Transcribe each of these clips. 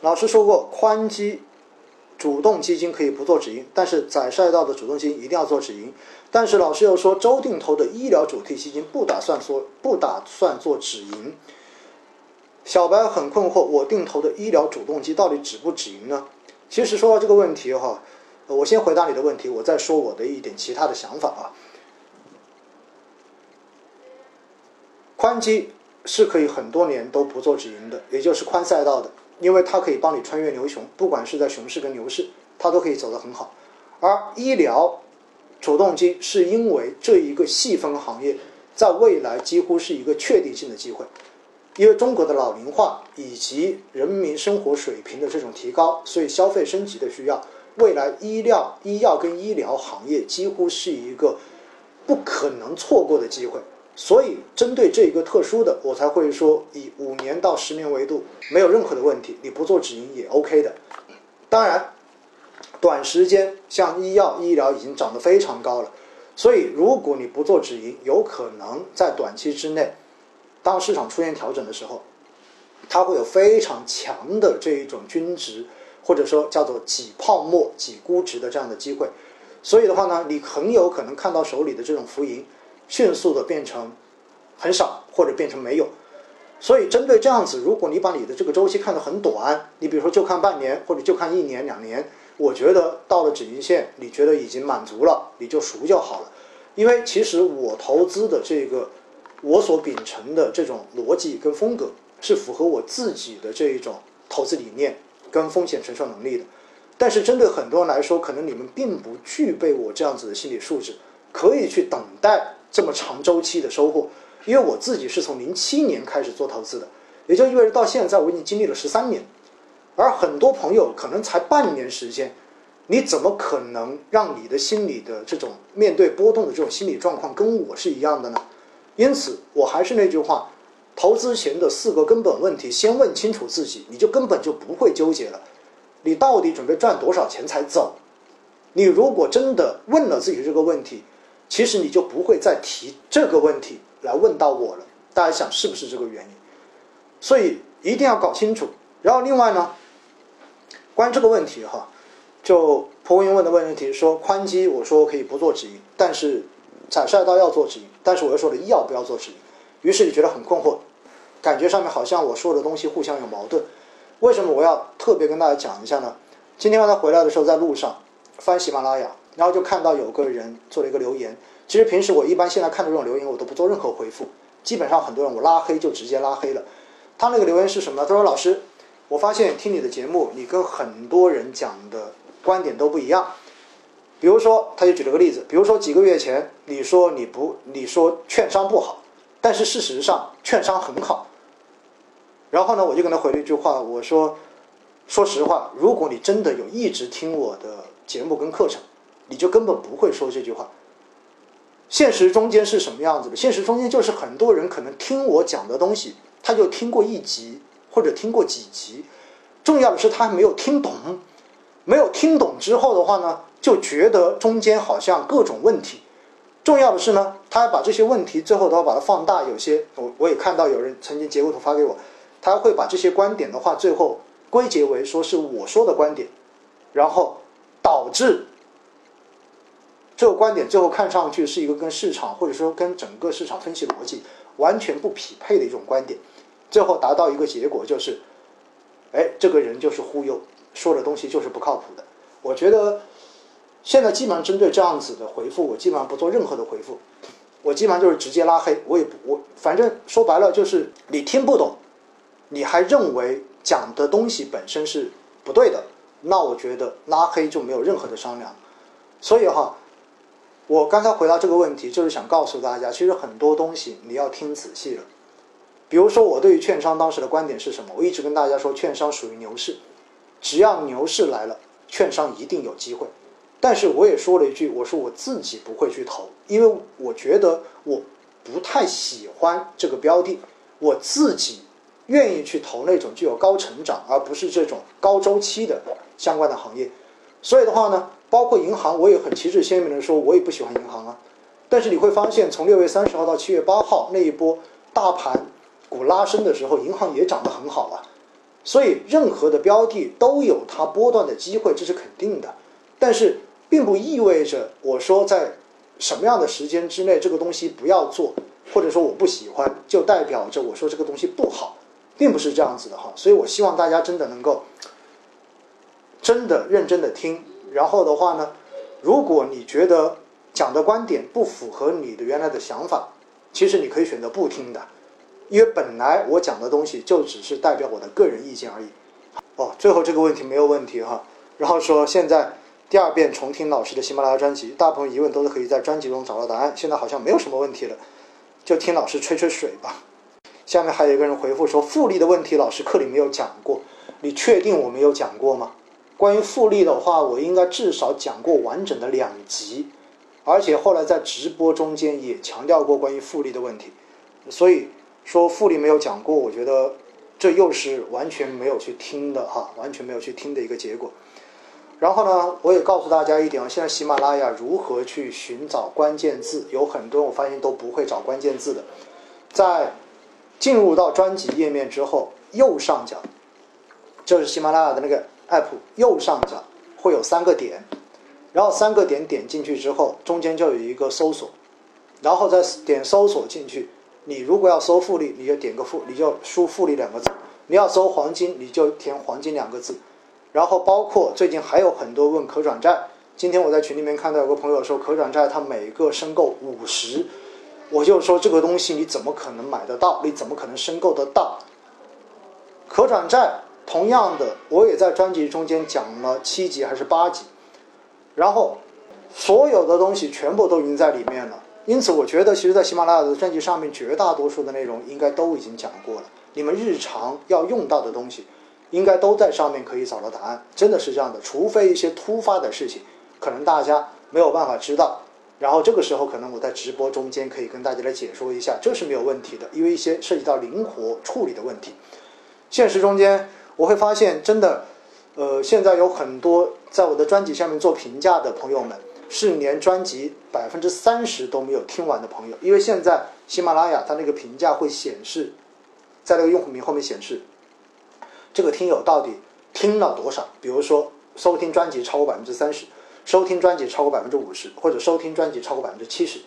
老师说过，宽基主动基金可以不做止盈，但是窄赛道的主动基金一定要做止盈。但是老师又说，周定投的医疗主题基金不打算做不打算做止盈。小白很困惑，我定投的医疗主动基到底止不止盈呢？其实说到这个问题哈，我先回答你的问题，我再说我的一点其他的想法啊。宽基是可以很多年都不做止盈的，也就是宽赛道的，因为它可以帮你穿越牛熊，不管是在熊市跟牛市，它都可以走得很好。而医疗主动基是因为这一个细分行业在未来几乎是一个确定性的机会，因为中国的老龄化以及人民生活水平的这种提高，所以消费升级的需要，未来医疗、医药跟医疗行业几乎是一个不可能错过的机会。所以，针对这一个特殊的，我才会说以五年到十年维度没有任何的问题，你不做止盈也 OK 的。当然，短时间像医药、医疗已经涨得非常高了，所以如果你不做止盈，有可能在短期之内，当市场出现调整的时候，它会有非常强的这一种均值，或者说叫做挤泡沫、挤估值的这样的机会。所以的话呢，你很有可能看到手里的这种浮盈。迅速的变成很少，或者变成没有。所以针对这样子，如果你把你的这个周期看得很短，你比如说就看半年，或者就看一年两年，我觉得到了止盈线，你觉得已经满足了，你就赎就好了。因为其实我投资的这个，我所秉承的这种逻辑跟风格，是符合我自己的这一种投资理念跟风险承受能力的。但是针对很多人来说，可能你们并不具备我这样子的心理素质，可以去等待。这么长周期的收获，因为我自己是从零七年开始做投资的，也就意味着到现在我已经经历了十三年，而很多朋友可能才半年时间，你怎么可能让你的心理的这种面对波动的这种心理状况跟我是一样的呢？因此，我还是那句话，投资前的四个根本问题，先问清楚自己，你就根本就不会纠结了。你到底准备赚多少钱才走？你如果真的问了自己这个问题。其实你就不会再提这个问题来问到我了，大家想是不是这个原因？所以一定要搞清楚。然后另外呢，关于这个问题哈，就蒲公英问的问题说宽基，我说可以不做止盈，但是彩赛道要做止盈，但是我又说了医药不要做止盈。于是你觉得很困惑，感觉上面好像我说的东西互相有矛盾。为什么我要特别跟大家讲一下呢？今天晚上回来的时候在路上翻喜马拉雅。然后就看到有个人做了一个留言。其实平时我一般现在看到这种留言，我都不做任何回复。基本上很多人我拉黑就直接拉黑了。他那个留言是什么？他说：“老师，我发现听你的节目，你跟很多人讲的观点都不一样。比如说，他就举了个例子，比如说几个月前你说你不，你说券商不好，但是事实上券商很好。然后呢，我就跟他回了一句话，我说：说实话，如果你真的有一直听我的节目跟课程。”你就根本不会说这句话。现实中间是什么样子的？现实中间就是很多人可能听我讲的东西，他就听过一集或者听过几集，重要的是他还没有听懂。没有听懂之后的话呢，就觉得中间好像各种问题。重要的是呢，他还把这些问题最后都要把它放大。有些我我也看到有人曾经截过图发给我，他会把这些观点的话最后归结为说是我说的观点，然后导致。这个观点最后看上去是一个跟市场或者说跟整个市场分析逻辑完全不匹配的一种观点，最后达到一个结果就是，哎，这个人就是忽悠，说的东西就是不靠谱的。我觉得现在基本上针对这样子的回复，我基本上不做任何的回复，我基本上就是直接拉黑。我也不我反正说白了就是你听不懂，你还认为讲的东西本身是不对的，那我觉得拉黑就没有任何的商量。所以哈。我刚才回答这个问题，就是想告诉大家，其实很多东西你要听仔细了。比如说，我对于券商当时的观点是什么？我一直跟大家说，券商属于牛市，只要牛市来了，券商一定有机会。但是我也说了一句，我说我自己不会去投，因为我觉得我不太喜欢这个标的，我自己愿意去投那种具有高成长，而不是这种高周期的相关的行业。所以的话呢？包括银行，我也很旗帜鲜明的说，我也不喜欢银行啊。但是你会发现，从六月三十号到七月八号那一波大盘股拉升的时候，银行也涨得很好啊。所以任何的标的都有它波段的机会，这是肯定的。但是并不意味着我说在什么样的时间之内这个东西不要做，或者说我不喜欢，就代表着我说这个东西不好，并不是这样子的哈。所以我希望大家真的能够真的认真的听，然后的话呢，如果你觉得讲的观点不符合你的原来的想法，其实你可以选择不听的，因为本来我讲的东西就只是代表我的个人意见而已。哦，最后这个问题没有问题哈。然后说现在第二遍重听老师的喜马拉雅专辑，大部分疑问都是可以在专辑中找到答案。现在好像没有什么问题了，就听老师吹吹水吧。下面还有一个人回复说复利的问题，老师课里没有讲过，你确定我没有讲过吗？关于复利的话，我应该至少讲过完整的两集，而且后来在直播中间也强调过关于复利的问题，所以说复利没有讲过，我觉得这又是完全没有去听的哈，完全没有去听的一个结果。然后呢，我也告诉大家一点啊，现在喜马拉雅如何去寻找关键字，有很多我发现都不会找关键字的，在进入到专辑页面之后，右上角就是喜马拉雅的那个。App 右上角会有三个点，然后三个点点进去之后，中间就有一个搜索，然后再点搜索进去。你如果要搜复利，你就点个复，你就输复利两个字；你要搜黄金，你就填黄金两个字。然后包括最近还有很多问可转债，今天我在群里面看到有个朋友说可转债它每个申购五十，我就说这个东西你怎么可能买得到？你怎么可能申购得到？可转债。同样的，我也在专辑中间讲了七集还是八集，然后所有的东西全部都已经在里面了。因此，我觉得其实，在喜马拉雅的专辑上面，绝大多数的内容应该都已经讲过了。你们日常要用到的东西，应该都在上面可以找到答案。真的是这样的，除非一些突发的事情，可能大家没有办法知道，然后这个时候可能我在直播中间可以跟大家来解说一下，这是没有问题的，因为一些涉及到灵活处理的问题，现实中间。我会发现，真的，呃，现在有很多在我的专辑下面做评价的朋友们，是连专辑百分之三十都没有听完的朋友。因为现在喜马拉雅它那个评价会显示，在那个用户名后面显示，这个听友到底听了多少？比如说，收听专辑超过百分之三十，收听专辑超过百分之五十，或者收听专辑超过百分之七十，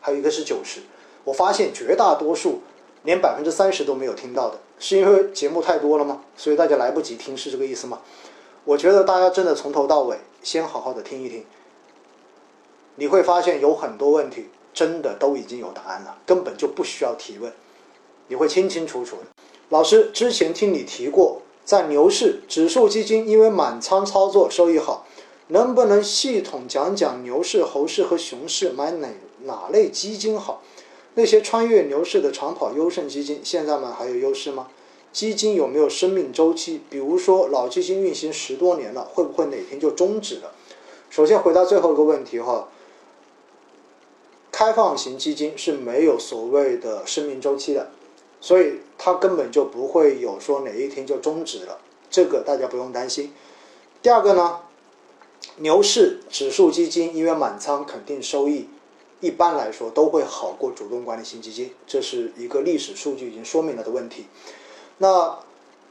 还有一个是九十。我发现绝大多数连百分之三十都没有听到的。是因为节目太多了吗？所以大家来不及听，是这个意思吗？我觉得大家真的从头到尾先好好的听一听，你会发现有很多问题真的都已经有答案了，根本就不需要提问，你会清清楚楚的。老师之前听你提过，在牛市指数基金因为满仓操作收益好，能不能系统讲讲牛市、猴市和熊市买哪哪类基金好？那些穿越牛市的长跑优胜基金，现在买还有优势吗？基金有没有生命周期？比如说老基金运行十多年了，会不会哪天就终止了？首先回答最后一个问题哈，开放型基金是没有所谓的生命周期的，所以它根本就不会有说哪一天就终止了，这个大家不用担心。第二个呢，牛市指数基金因为满仓肯定收益。一般来说都会好过主动管理型基金，这是一个历史数据已经说明了的问题。那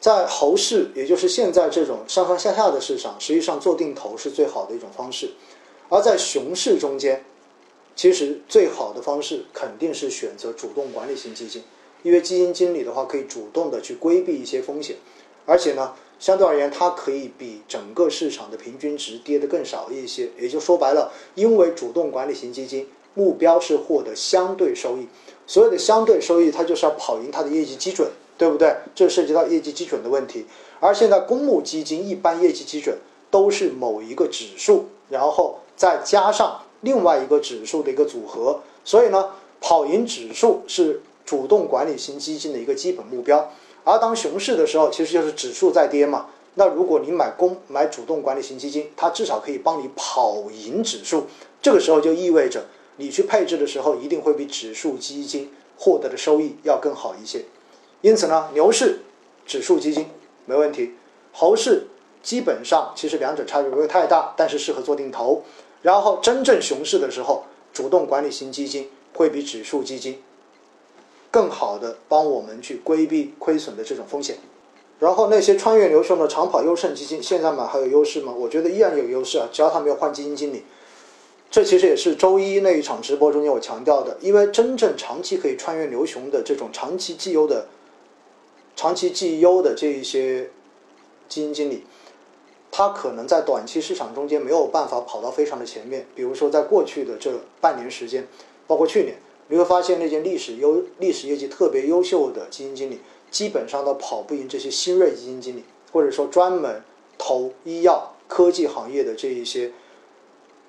在猴市，也就是现在这种上上下下的市场，实际上做定投是最好的一种方式。而在熊市中间，其实最好的方式肯定是选择主动管理型基金，因为基金经理的话可以主动的去规避一些风险，而且呢，相对而言它可以比整个市场的平均值跌得更少一些。也就说白了，因为主动管理型基金。目标是获得相对收益，所有的相对收益，它就是要跑赢它的业绩基准，对不对？这涉及到业绩基准的问题。而现在公募基金一般业绩基准都是某一个指数，然后再加上另外一个指数的一个组合，所以呢，跑赢指数是主动管理型基金的一个基本目标。而当熊市的时候，其实就是指数在跌嘛。那如果你买公买主动管理型基金，它至少可以帮你跑赢指数，这个时候就意味着。你去配置的时候，一定会比指数基金获得的收益要更好一些。因此呢，牛市指数基金没问题，猴市基本上其实两者差距不会太大，但是适合做定投。然后真正熊市的时候，主动管理型基金会比指数基金更好的帮我们去规避亏损的这种风险。然后那些穿越牛熊的长跑优胜基金，现在买还有优势吗？我觉得依然有优势啊，只要他没有换基金经理。这其实也是周一那一场直播中间我强调的，因为真正长期可以穿越牛熊的这种长期绩优的、长期绩优的这一些基金经理，他可能在短期市场中间没有办法跑到非常的前面。比如说在过去的这半年时间，包括去年，你会发现那些历史优、历史业绩特别优秀的基金经理，基本上都跑不赢这些新锐基金经理，或者说专门投医药、科技行业的这一些。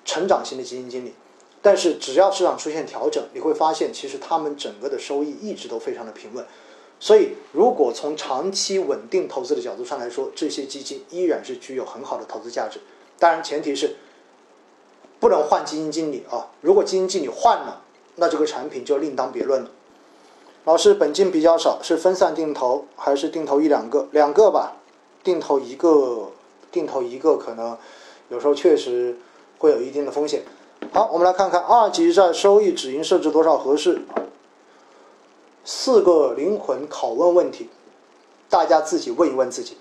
成长型的基金经理，但是只要市场出现调整，你会发现其实他们整个的收益一直都非常的平稳。所以，如果从长期稳定投资的角度上来说，这些基金依然是具有很好的投资价值。当然，前提是不能换基金经理啊。如果基金经理换了，那这个产品就另当别论了。老师，本金比较少，是分散定投还是定投一两个？两个吧，定投一个，定投一个可能有时候确实。会有一定的风险。好，我们来看看二级债收益止盈设置多少合适？四个灵魂拷问问题，大家自己问一问自己。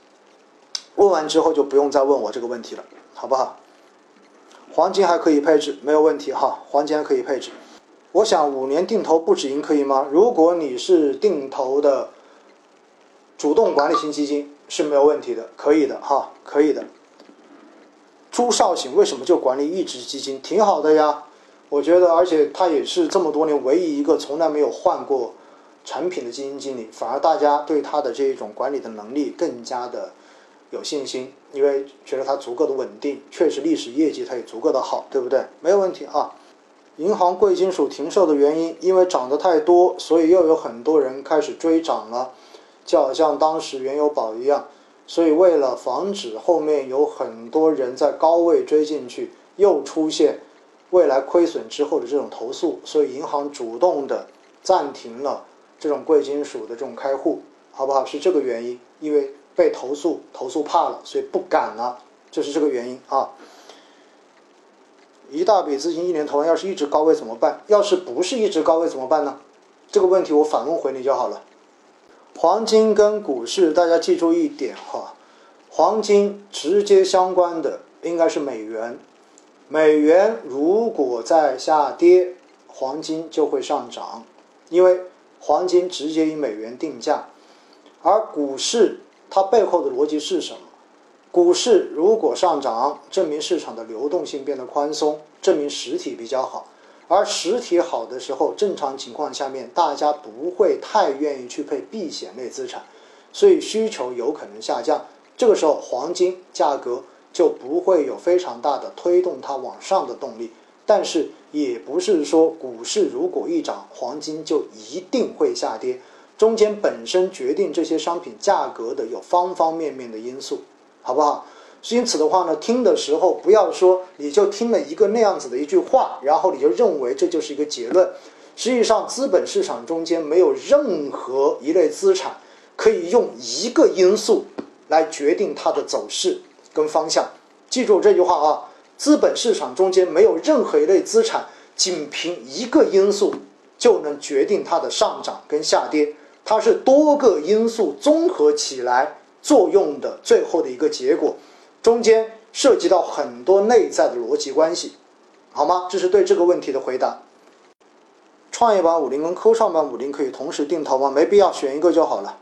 问完之后就不用再问我这个问题了，好不好？黄金还可以配置，没有问题哈。黄金还可以配置。我想五年定投不止盈可以吗？如果你是定投的主动管理型基金是没有问题的，可以的哈，可以的。朱少醒为什么就管理一只基金挺好的呀？我觉得，而且他也是这么多年唯一一个从来没有换过产品的基金经理，反而大家对他的这一种管理的能力更加的有信心，因为觉得他足够的稳定，确实历史业绩他也足够的好，对不对？没有问题啊。银行贵金属停售的原因，因为涨得太多，所以又有很多人开始追涨了，就好像当时原油宝一样。所以，为了防止后面有很多人在高位追进去，又出现未来亏损之后的这种投诉，所以银行主动的暂停了这种贵金属的这种开户，好不好？是这个原因，因为被投诉，投诉怕了，所以不敢了，就是这个原因啊。一大笔资金一年投完，要是一直高位怎么办？要是不是一直高位怎么办呢？这个问题我反问回你就好了。黄金跟股市，大家记住一点哈，黄金直接相关的应该是美元，美元如果在下跌，黄金就会上涨，因为黄金直接以美元定价，而股市它背后的逻辑是什么？股市如果上涨，证明市场的流动性变得宽松，证明实体比较好。而实体好的时候，正常情况下面，大家不会太愿意去配避险类资产，所以需求有可能下降。这个时候，黄金价格就不会有非常大的推动它往上的动力。但是，也不是说股市如果一涨，黄金就一定会下跌。中间本身决定这些商品价格的有方方面面的因素，好不好？因此的话呢，听的时候不要说你就听了一个那样子的一句话，然后你就认为这就是一个结论。实际上，资本市场中间没有任何一类资产可以用一个因素来决定它的走势跟方向。记住这句话啊，资本市场中间没有任何一类资产仅凭一个因素就能决定它的上涨跟下跌，它是多个因素综合起来作用的最后的一个结果。中间涉及到很多内在的逻辑关系，好吗？这是对这个问题的回答。创业板五零跟科创板五零可以同时定投吗？没必要，选一个就好了。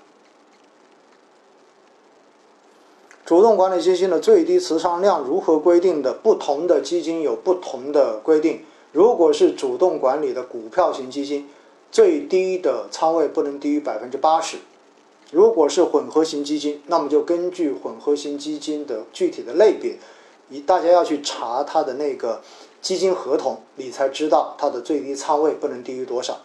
主动管理基金的最低持仓量如何规定的？不同的基金有不同的规定。如果是主动管理的股票型基金，最低的仓位不能低于百分之八十。如果是混合型基金，那么就根据混合型基金的具体的类别，一大家要去查它的那个基金合同，你才知道它的最低仓位不能低于多少。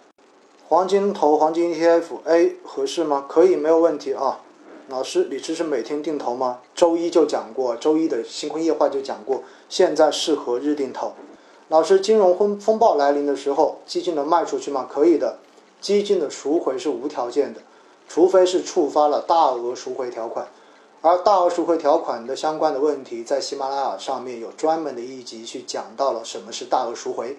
黄金投黄金 ETF，A 合适吗？可以，没有问题啊。老师，你支持每天定投吗？周一就讲过，周一的星空夜话就讲过，现在适合日定投。老师，金融风风暴来临的时候，基金能卖出去吗？可以的，基金的赎回是无条件的。除非是触发了大额赎回条款，而大额赎回条款的相关的问题，在喜马拉雅上面有专门的一集去讲到了什么是大额赎回。